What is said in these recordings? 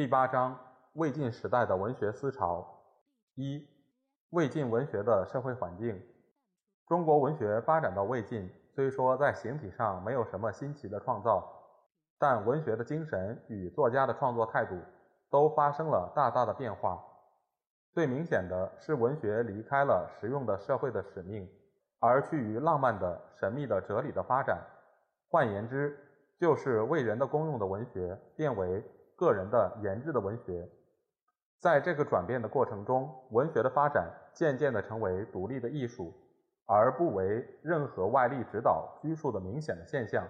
第八章：魏晋时代的文学思潮。一、魏晋文学的社会环境。中国文学发展到魏晋，虽说在形体上没有什么新奇的创造，但文学的精神与作家的创作态度都发生了大大的变化。最明显的是，文学离开了实用的社会的使命。而趋于浪漫的、神秘的、哲理的发展，换言之，就是为人的公用的文学变为个人的研制的文学。在这个转变的过程中，文学的发展渐渐地成为独立的艺术，而不为任何外力指导拘束的明显的现象。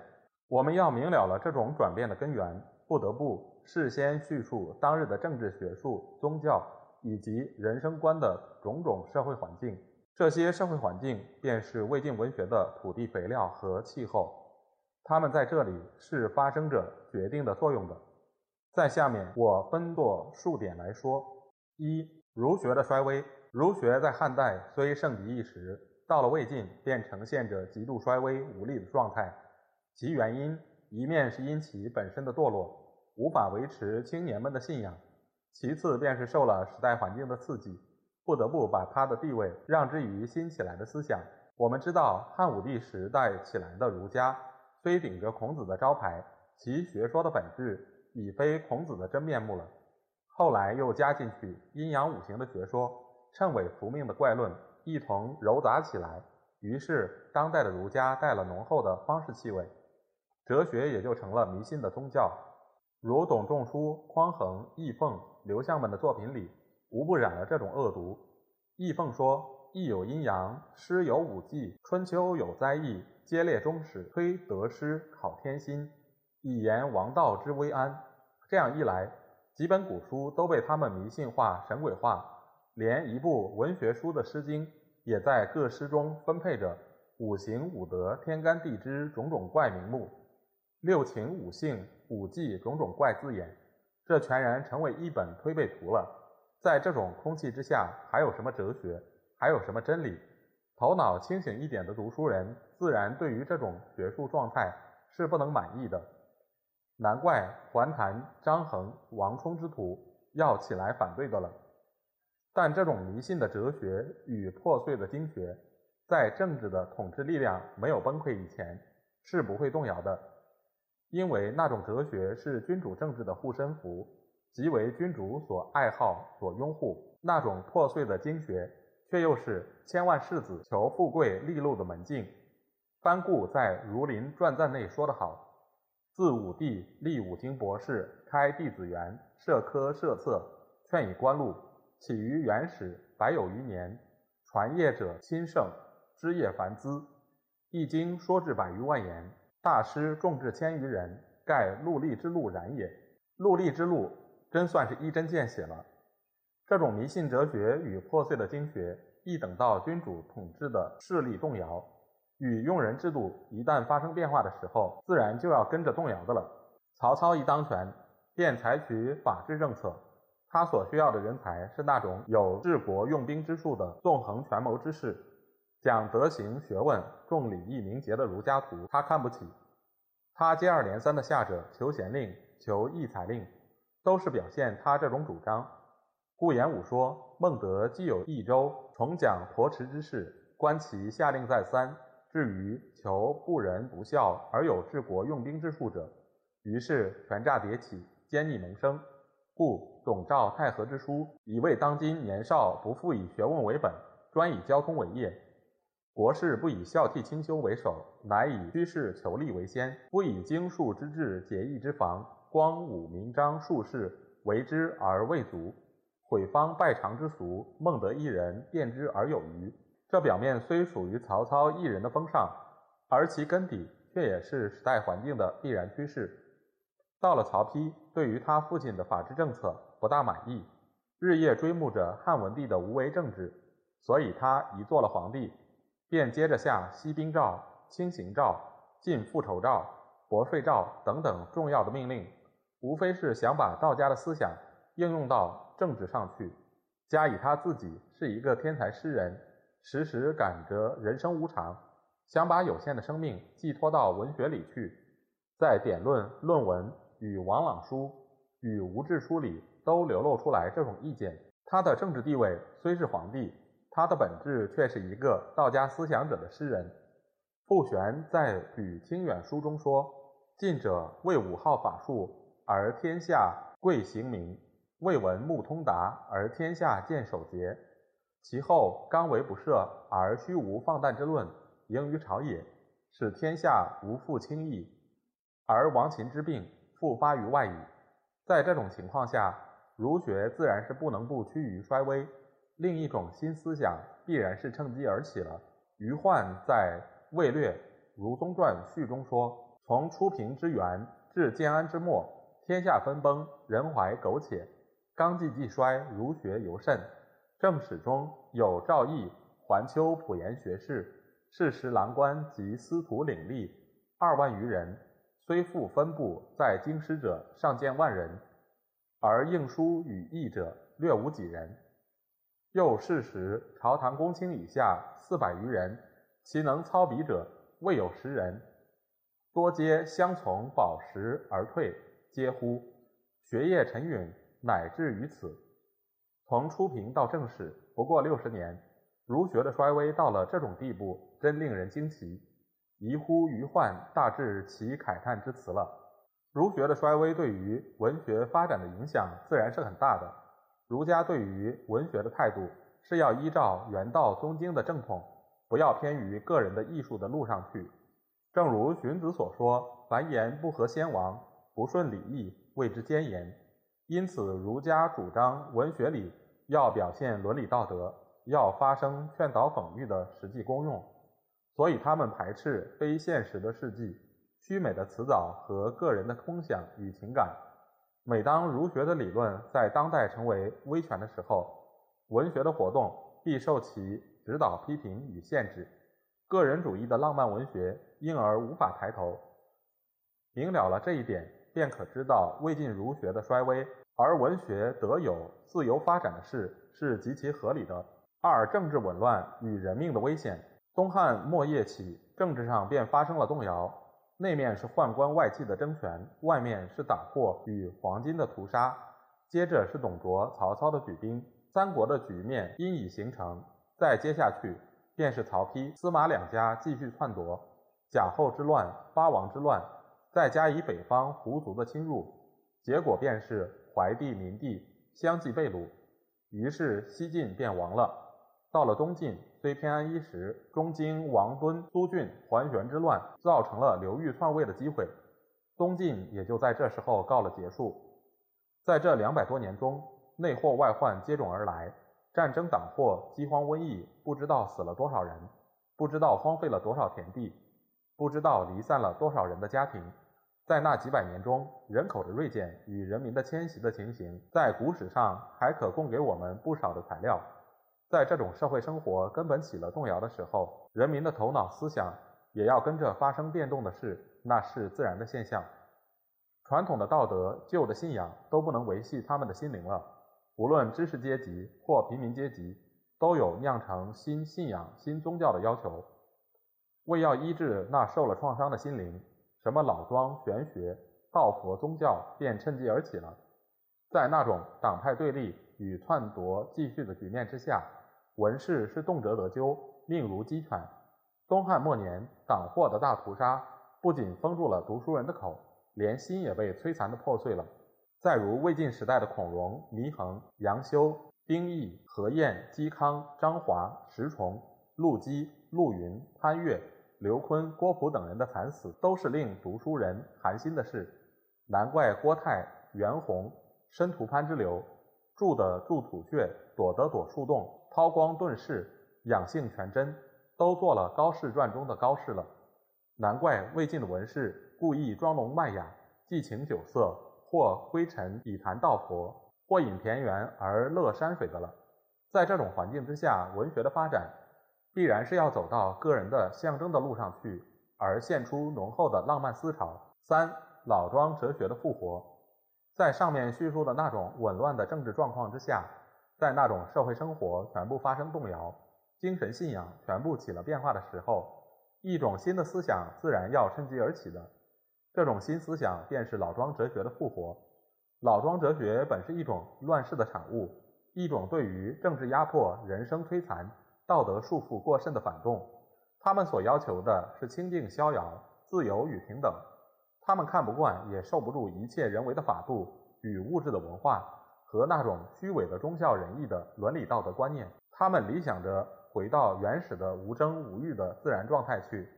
我们要明了了这种转变的根源，不得不事先叙述当日的政治、学术、宗教以及人生观的种种社会环境。这些社会环境便是魏晋文学的土地肥料和气候，它们在这里是发生着决定的作用的。在下面我分作数点来说：一、儒学的衰微。儒学在汉代虽盛极一时，到了魏晋便呈现着极度衰微无力的状态。其原因一面是因其本身的堕落，无法维持青年们的信仰；其次便是受了时代环境的刺激。不得不把他的地位让之于新起来的思想。我们知道，汉武帝时代起来的儒家，虽顶着孔子的招牌，其学说的本质已非孔子的真面目了。后来又加进去阴阳五行的学说、谶纬伏命的怪论，一同糅杂起来，于是当代的儒家带了浓厚的方式气味，哲学也就成了迷信的宗教。如董仲舒、匡衡、易凤、刘向们的作品里。无不染了这种恶毒。易凤说：“易有阴阳，诗有五季，春秋有灾异，皆列中始，推得失，考天心，以言王道之危安。”这样一来，几本古书都被他们迷信化、神鬼化，连一部文学书的《诗经》也在各诗中分配着五行、五德、天干地支种种怪名目，六情、五性、五季种种怪字眼，这全然成为一本推背图了。在这种空气之下，还有什么哲学？还有什么真理？头脑清醒一点的读书人，自然对于这种学术状态是不能满意的。难怪桓谭、张衡、王充之徒要起来反对的了。但这种迷信的哲学与破碎的经学，在政治的统治力量没有崩溃以前，是不会动摇的，因为那种哲学是君主政治的护身符。即为君主所爱好、所拥护那种破碎的经学，却又是千万世子求富贵利禄的门径。班固在《儒林传赞》内说得好：“自武帝立五经博士，开弟子园，设科设策，劝以官禄，起于元始，百有余年。传业者亲盛，枝叶繁滋。一经说至百余万言，大师众至千余人，盖戮力之路然也。戮力之路。”真算是一针见血了。这种迷信哲学与破碎的经学，一等到君主统治的势力动摇，与用人制度一旦发生变化的时候，自然就要跟着动摇的了。曹操一当权，便采取法治政策，他所需要的人才是那种有治国用兵之术的纵横权谋之士，讲德行学问、重礼义名节的儒家徒，他看不起。他接二连三的下着求贤令、求义才令。都是表现他这种主张。顾炎武说：“孟德既有益州，重讲驮持之事，观其下令再三，至于求不仁不孝而有治国用兵之术者，于是权诈迭起，奸逆萌生。故董赵太和之书，以为当今年少不复以学问为本，专以交通为业，国事不以孝悌清修为首，乃以趋势求利为先，不以经术之治节义之防。”光武明章术士为之而未足，毁方拜常之俗，孟德一人辩之而有余。这表面虽属于曹操一人的风尚，而其根底却也是时代环境的必然趋势。到了曹丕，对于他父亲的法治政策不大满意，日夜追慕着汉文帝的无为政治，所以他一做了皇帝，便接着下息兵诏、轻刑诏、禁复仇诏、薄税诏等等重要的命令，无非是想把道家的思想应用到政治上去。加以他自己是一个天才诗人，时时感着人生无常，想把有限的生命寄托到文学里去，在典论、论文。与王朗书与吴志书里都流露出来这种意见。他的政治地位虽是皇帝，他的本质却是一个道家思想者的诗人。傅玄在《吕清远书》中说：“近者为武好法术而天下贵行名，未闻目通达而天下见守节。其后刚为不赦而虚无放诞之论盈于朝野，使天下无复轻易，而王秦之病。”复发于外矣。在这种情况下，儒学自然是不能不趋于衰微。另一种新思想必然是趁机而起了。余焕在《魏略儒宗传序》中说：“从初平之元至建安之末，天下分崩，人怀苟且，纲纪既衰，儒学尤甚。正史中有赵翼、环丘普言学士，事时郎官及司徒领吏二万余人。”虽复分布在京师者上见万人，而应书与译者略无几人。又事时朝堂公卿以下四百余人，其能操笔者未有十人，多皆相从饱食而退，皆乎学业沉陨，乃至于此。从初平到正史不过六十年，儒学的衰微到了这种地步，真令人惊奇。疑乎余患，大致其慨叹之词了。儒学的衰微对于文学发展的影响自然是很大的。儒家对于文学的态度是要依照原道宗经的正统，不要偏于个人的艺术的路上去。正如荀子所说：“凡言不合先王，不顺礼义，谓之奸言。”因此，儒家主张文学里要表现伦理道德，要发生劝导讽喻的实际功用。所以，他们排斥非现实的事迹、虚美的辞藻和个人的空想与情感。每当儒学的理论在当代成为威权的时候，文学的活动必受其指导、批评与限制。个人主义的浪漫文学因而无法抬头。明了了这一点，便可知道魏晋儒学的衰微，而文学得有自由发展的事是极其合理的。二、政治紊乱与人命的危险。东汉末叶起，政治上便发生了动摇。内面是宦官外戚的争权，外面是党祸与黄巾的屠杀。接着是董卓、曹操的举兵，三国的局面因已形成。再接下去，便是曹丕、司马两家继续篡夺，贾后之乱、八王之乱，再加以北方胡族的侵入，结果便是怀帝、明帝相继被掳，于是西晋便亡了。到了东晋。虽偏安一时，中经王敦、苏峻、桓玄之乱，造成了刘裕篡位的机会，东晋也就在这时候告了结束。在这两百多年中，内祸外患接踵而来，战争、党祸、饥荒、瘟疫，不知道死了多少人，不知道荒废了多少田地，不知道离散了多少人的家庭。在那几百年中，人口的锐减与人民的迁徙的情形，在古史上还可供给我们不少的材料。在这种社会生活根本起了动摇的时候，人民的头脑思想也要跟着发生变动的事，那是自然的现象。传统的道德、旧的信仰都不能维系他们的心灵了。无论知识阶级或平民阶级，都有酿成新信仰、新宗教的要求。为要医治那受了创伤的心灵，什么老庄、玄学、道佛宗教便趁机而起了。在那种党派对立与篡夺继续的局面之下。文士是动辄得咎，命如鸡犬。东汉末年，党祸的大屠杀不仅封住了读书人的口，连心也被摧残的破碎了。再如魏晋时代的孔融、祢衡、杨修、丁义、何晏、嵇康、张华、石崇、陆机、陆云、潘岳、刘琨、郭璞等人的惨死，都是令读书人寒心的事。难怪郭泰、袁弘申屠潘之流，住的住土穴，躲得躲树洞。韬光遁世，养性全真，都做了高士传中的高士了。难怪魏晋的文士故意装聋卖哑，寄情酒色，或归尘以谈道佛，或饮田园而乐山水的了。在这种环境之下，文学的发展必然是要走到个人的象征的路上去，而现出浓厚的浪漫思潮。三、老庄哲学的复活，在上面叙述的那种紊乱的政治状况之下，在那种社会生活全部发生动摇，精神信仰全部起了变化的时候，一种新的思想自然要趁机而起的。这种新思想便是老庄哲学的复活。老庄哲学本是一种乱世的产物。一种对于政治压迫、人生摧残、道德束缚过甚的反动，他们所要求的是清净逍遥、自由与平等。他们看不惯也受不住一切人为的法度与物质的文化和那种虚伪的忠孝仁义的伦理道德观念。他们理想着回到原始的无争无欲的自然状态去，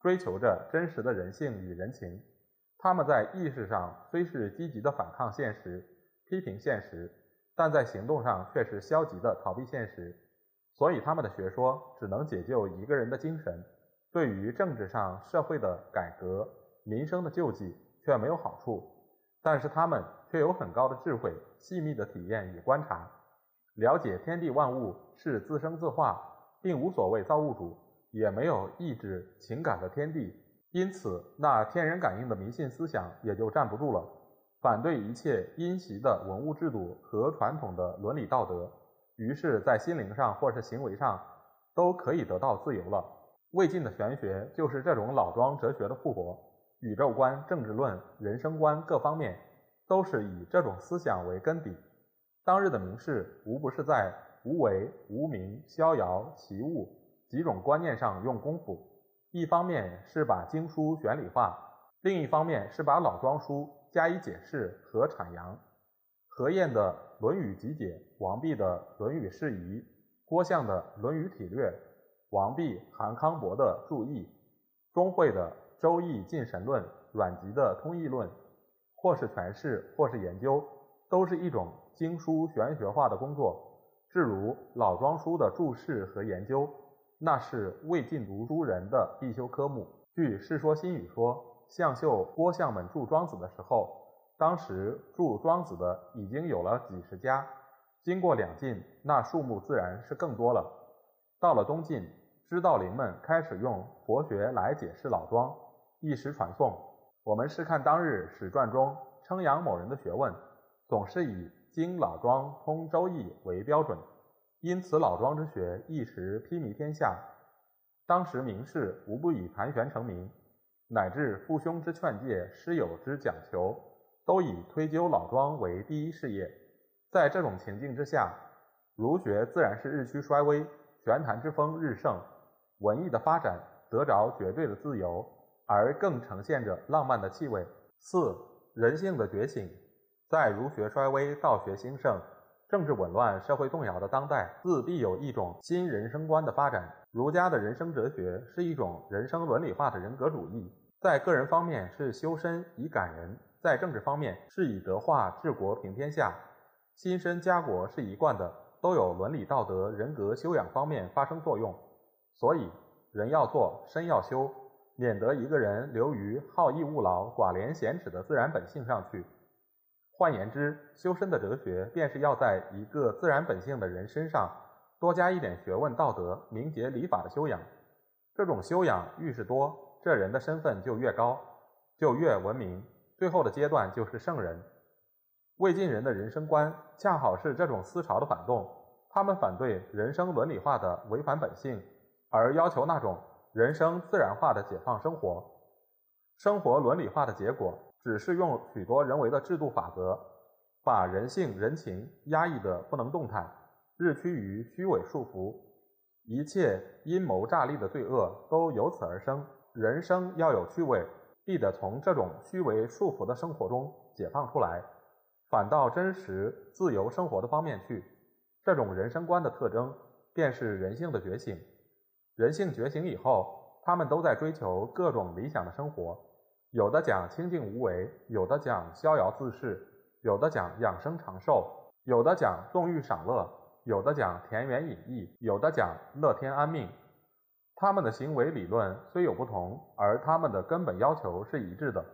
追求着真实的人性与人情。他们在意识上虽是积极的反抗现实、批评现实。但在行动上却是消极的逃避现实，所以他们的学说只能解救一个人的精神，对于政治上社会的改革、民生的救济却没有好处。但是他们却有很高的智慧、细密的体验与观察，了解天地万物是自生自化，并无所谓造物主，也没有意志情感的天地，因此那天人感应的迷信思想也就站不住了。反对一切因袭的文物制度和传统的伦理道德，于是，在心灵上或是行为上，都可以得到自由了。魏晋的玄学就是这种老庄哲学的复活，宇宙观、政治论、人生观各方面，都是以这种思想为根底。当日的名士无不是在无为、无名、逍遥、奇物几种观念上用功夫，一方面是把经书玄理化，另一方面是把老庄书。加以解释和阐扬，何晏的《论语集解》，王弼的《论语释疑》，郭象的《论语体略》，王弼、韩康伯的注译，钟会的《周易尽神论》，阮籍的《通义论》，或是诠释，或是研究，都是一种经书玄学化的工作。至如老庄书的注释和研究，那是魏晋读书人的必修科目。据《世说新语》说。向秀、郭象们著《庄子》的时候，当时著《庄子》的已经有了几十家。经过两晋，那数目自然是更多了。到了东晋，知道灵们开始用佛学来解释老庄，一时传颂。我们是看当日史传中称扬某人的学问，总是以经老庄通周易为标准，因此老庄之学一时披靡天下。当时名士无不以盘旋成名。乃至父兄之劝诫、师友之讲求，都以推究老庄为第一事业。在这种情境之下，儒学自然是日趋衰微，玄谈之风日盛，文艺的发展得着绝对的自由，而更呈现着浪漫的气味。四、人性的觉醒，在儒学衰微、道学兴盛、政治紊乱、社会动摇的当代，自必有一种新人生观的发展。儒家的人生哲学是一种人生伦理化的人格主义。在个人方面是修身以感人，在政治方面是以德化治国平天下，心身家国是一贯的，都有伦理道德人格修养方面发生作用。所以人要做，身要修，免得一个人流于好逸恶劳、寡廉鲜耻的自然本性上去。换言之，修身的哲学便是要在一个自然本性的人身上多加一点学问、道德、明节、礼法的修养。这种修养愈是多。这人的身份就越高，就越文明，最后的阶段就是圣人。魏晋人的人生观恰好是这种思潮的反动，他们反对人生伦理化的违反本性，而要求那种人生自然化的解放生活。生活伦理化的结果，只是用许多人为的制度法则，把人性人情压抑得不能动弹，日趋于虚伪束缚，一切阴谋诈利的罪恶都由此而生。人生要有趣味，必得从这种虚伪束缚的生活中解放出来，反到真实自由生活的方面去。这种人生观的特征，便是人性的觉醒。人性觉醒以后，他们都在追求各种理想的生活，有的讲清静无为，有的讲逍遥自适，有的讲养生长寿，有的讲纵欲赏乐，有的讲田园隐逸，有的讲乐天安命。他们的行为理论虽有不同，而他们的根本要求是一致的，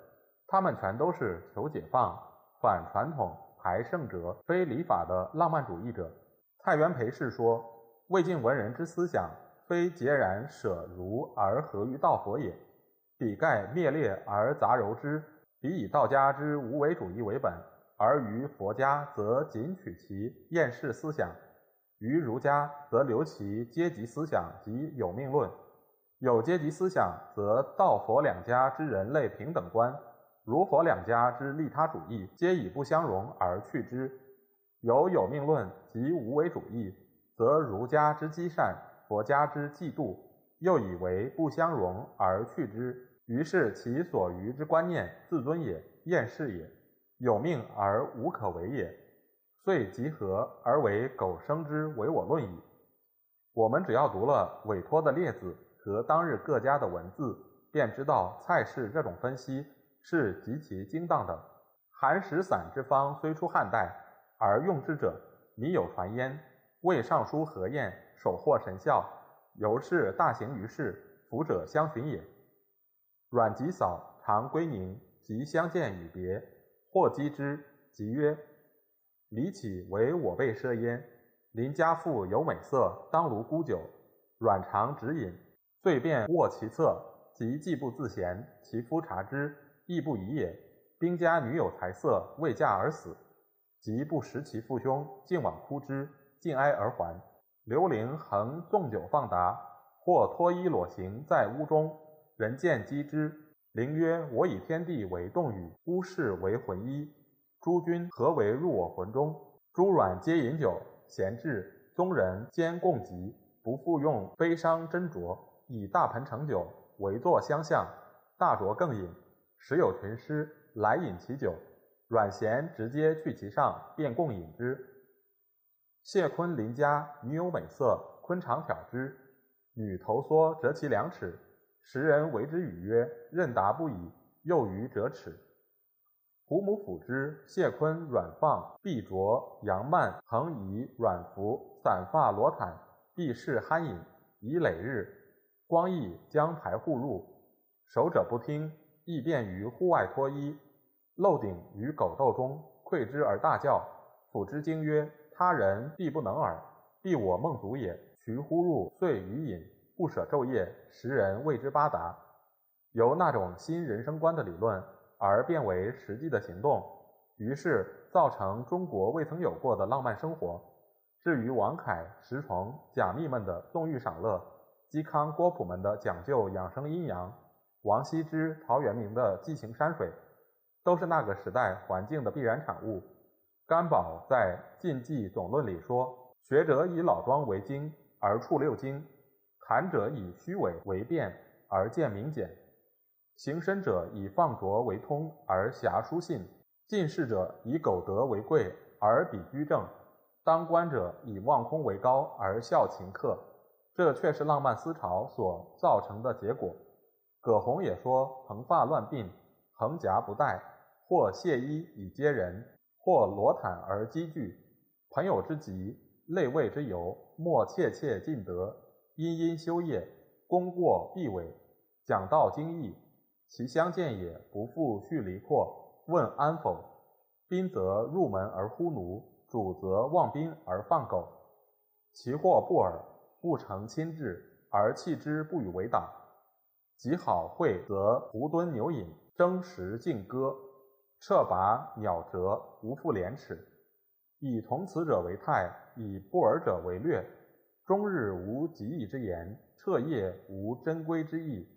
他们全都是求解放、反传统、排圣哲、非礼法的浪漫主义者。蔡元培是说：“魏晋文人之思想，非截然舍儒而合于道佛也，彼盖灭裂而杂糅之。彼以道家之无为主义为本，而于佛家则仅取其厌世思想，于儒家则留其阶级思想及有命论。有阶级思想，则道佛两家之人类平等观。”儒佛两家之利他主义，皆以不相容而去之；有有命论及无为主义，则儒家之积善，佛家之嫉妒，又以为不相容而去之。于是其所余之观念，自尊也，厌世也，有命而无可为也，遂集合而为苟生之唯我论矣。我们只要读了委托的列子和当日各家的文字，便知道蔡氏这种分析。是极其精当的。寒食散之方虽出汉代，而用之者靡有传焉。魏尚书何晏首获神效，由是大行于世，福者相循也。阮籍嫂常归宁，即相见与别，或击之，即曰：“李岂为我辈奢焉？邻家妇有美色，当如沽酒。阮常直饮，遂便卧其侧，即既不自闲，其夫察之。”亦不疑也。兵家女有才色，未嫁而死，即不识其父兄，竟往哭之，尽哀而还。刘伶恒纵酒放达，或脱衣裸行在屋中，人见击之。伶曰：“我以天地为动语，屋室为魂衣。诸君何为入我魂中？”诸阮皆饮酒，闲至，宗人兼共集，不复用悲伤斟酌，以大盆盛酒，围坐相向，大酌更饮。时有群师来饮其酒，阮咸直接去其上，便共饮之。谢坤邻家女有美色，坤常挑之，女头缩折其两尺，时人为之语曰：“任达不已。”又于折尺。胡母抚之，谢坤软放，臂着杨蔓，横移软服，散发罗毯，必是酣饮，以累日。光义将排户入，守者不听。亦便于户外脱衣，漏顶于狗斗中，窥之而大叫。抚之惊曰：“他人必不能耳，必我梦足也。”徐呼入，遂余饮，不舍昼夜。时人谓之八达。由那种新人生观的理论，而变为实际的行动，于是造成中国未曾有过的浪漫生活。至于王凯、石崇、贾密们的纵欲赏乐，嵇康、郭璞们的讲究养生阴阳。王羲之、陶渊明的寄情山水，都是那个时代环境的必然产物。甘宝在《晋纪总论》里说：“学者以老庄为经，而处六经；谈者以虚伪为辩，而见明简；行深者以放浊为通，而侠书信；进士者以苟得为贵，而比居正；当官者以望空为高，而效勤客。”这却是浪漫思潮所造成的结果。葛洪也说：“蓬发乱鬓，横夹不带；或亵衣以接人，或裸袒而积聚。朋友之极，类位之由，莫切切尽得。殷殷修业，功过必伟。讲道精义，其相见也不复叙离阔。问安否？宾则入门而呼奴，主则望宾而放狗。其祸不尔，不成亲至，而弃之不与为党。”极好会，则胡蹲牛饮，争食竞歌，彻拔鸟折，无复廉耻。以同此者为泰，以不尔者为略。终日无极意之言，彻夜无珍贵之意。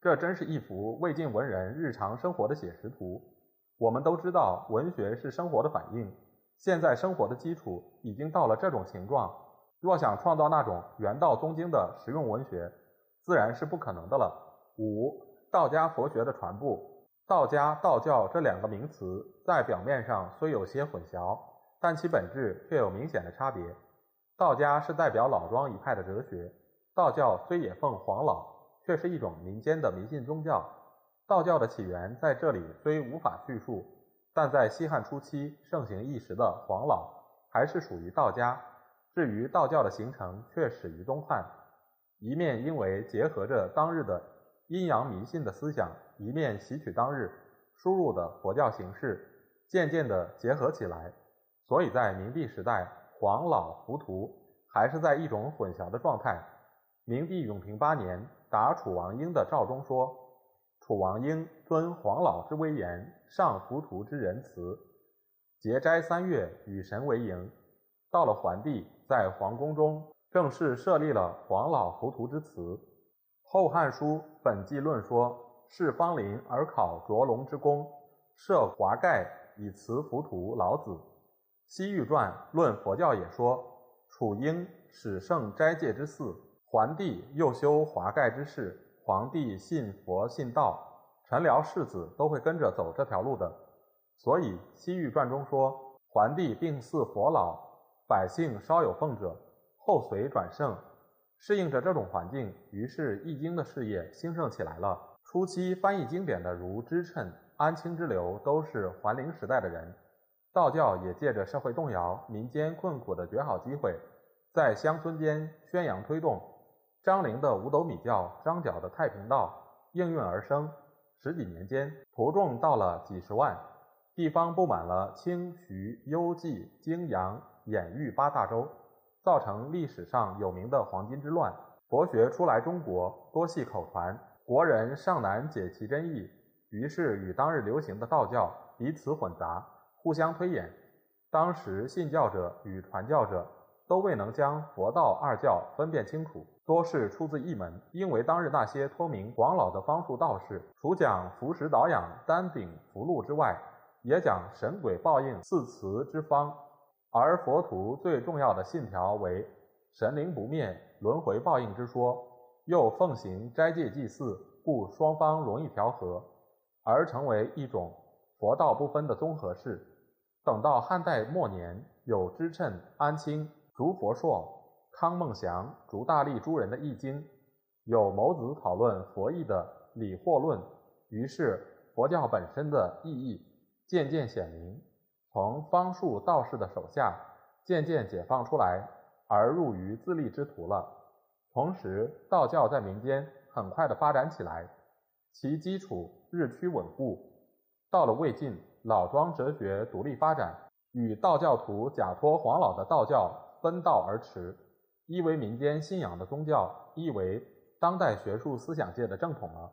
这真是一幅魏晋文人日常生活的写实图。我们都知道，文学是生活的反应。现在生活的基础已经到了这种形状，若想创造那种原道宗经的实用文学，自然是不可能的了。五、道家佛学的传播。道家、道教这两个名词在表面上虽有些混淆，但其本质却有明显的差别。道家是代表老庄一派的哲学，道教虽也奉黄老，却是一种民间的迷信宗教。道教的起源在这里虽无法叙述，但在西汉初期盛行一时的黄老还是属于道家。至于道教的形成，却始于东汉，一面因为结合着当日的。阴阳迷信的思想，一面吸取当日输入的佛教形式渐渐地结合起来，所以在明帝时代，黄老浮屠还是在一种混淆的状态。明帝永平八年，答楚王英的诏中说：“楚王英尊黄老之威严，上浮屠之仁慈，节斋三月，与神为营。”到了桓帝，在皇宫中正式设立了黄老浮屠之祠。《后汉书·本纪论》说：“是方林而考卓龙之功，设华盖以祠浮屠老子。”《西域传》论佛教也说：“楚英始圣斋戒之寺。”桓帝又修华盖之事，皇帝信佛信道，臣僚世子都会跟着走这条路的。所以《西域传》中说，桓帝病似佛老，百姓稍有奉者，后随转圣。适应着这种环境，于是易经的事业兴盛起来了。初期翻译经典的如支称、安清之流，都是桓灵时代的人。道教也借着社会动摇、民间困苦的绝好机会，在乡村间宣扬推动。张陵的五斗米教、张角的太平道应运而生，十几年间徒众到了几十万，地方布满了清、徐、幽、冀、荆、扬、兖、豫八大洲，造成历史上有名的黄巾之乱。佛学初来中国，多系口传，国人尚难解其真意，于是与当日流行的道教彼此混杂，互相推演。当时信教者与传教者都未能将佛道二教分辨清楚。多是出自一门，因为当日那些托名广老的方术道士，除讲服食导养、丹顶福禄之外，也讲神鬼报应四慈之方。而佛徒最重要的信条为神灵不灭、轮回报应之说，又奉行斋戒祭祀，故双方容易调和，而成为一种佛道不分的综合式。等到汉代末年，有支称安清、竺佛硕。康孟祥、竺大力诸人的易经，有谋子讨论佛义的理惑论，于是佛教本身的意义渐渐显明，从方术道士的手下渐渐解放出来，而入于自立之途了。同时，道教在民间很快的发展起来，其基础日趋稳固。到了魏晋，老庄哲学独立发展，与道教徒假托黄老的道教分道而驰。一为民间信仰的宗教，一为当代学术思想界的正统了。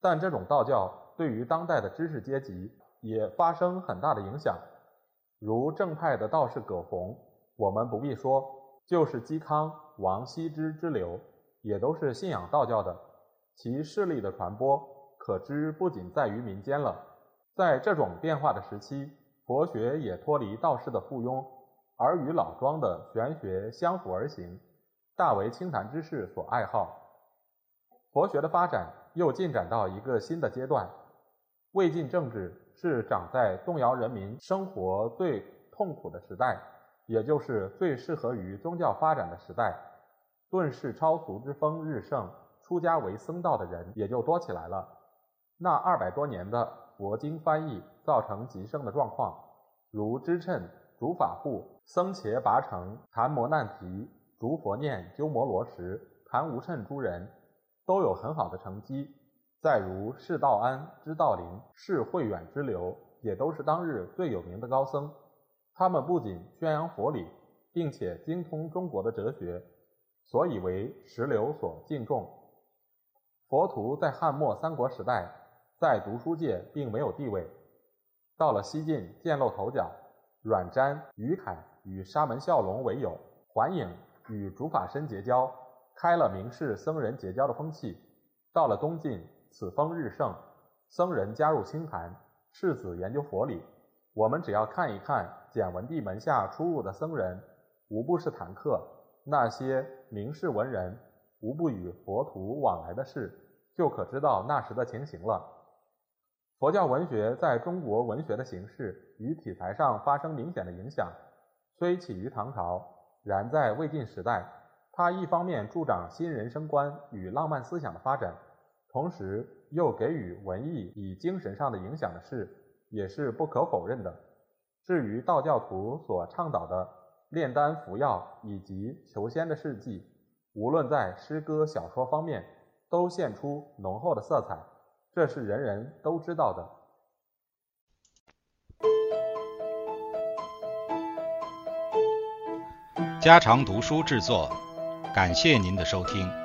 但这种道教对于当代的知识阶级也发生很大的影响。如正派的道士葛洪，我们不必说，就是嵇康、王羲之之流，也都是信仰道教的。其势力的传播，可知不仅在于民间了。在这种变化的时期，佛学也脱离道士的附庸。而与老庄的玄学相辅而行，大为清谈之士所爱好。佛学的发展又进展到一个新的阶段。魏晋政治是长在动摇人民生活最痛苦的时代，也就是最适合于宗教发展的时代。顿世超俗之风日盛，出家为僧道的人也就多起来了。那二百多年的佛经翻译造成极盛的状况，如支称。竺法护、僧伽拔城、昙摩难提、竺佛念、鸠摩罗什、昙无谶诸人，都有很好的成绩。再如释道安、知道林、释慧远之流，也都是当日最有名的高僧。他们不仅宣扬佛理，并且精通中国的哲学，所以为石流所敬重。佛徒在汉末三国时代，在读书界并没有地位，到了西晋崭露头角。阮瞻、于凯与沙门孝龙为友，桓颖与竺法申结交，开了名士僧人结交的风气。到了东晋，此风日盛，僧人加入清谈，士子研究佛理。我们只要看一看简文帝门下出入的僧人，无不是谈客；那些名士文人，无不与佛徒往来的事，就可知道那时的情形了。佛教文学在中国文学的形式与题材上发生明显的影响，虽起于唐朝，然在魏晋时代，它一方面助长新人生观与浪漫思想的发展，同时又给予文艺以精神上的影响的事也是不可否认的。至于道教徒所倡导的炼丹服药以及求仙的事迹无论在诗歌小说方面都现出浓厚的色彩这是人人都知道的。家常读书制作感谢您的收听。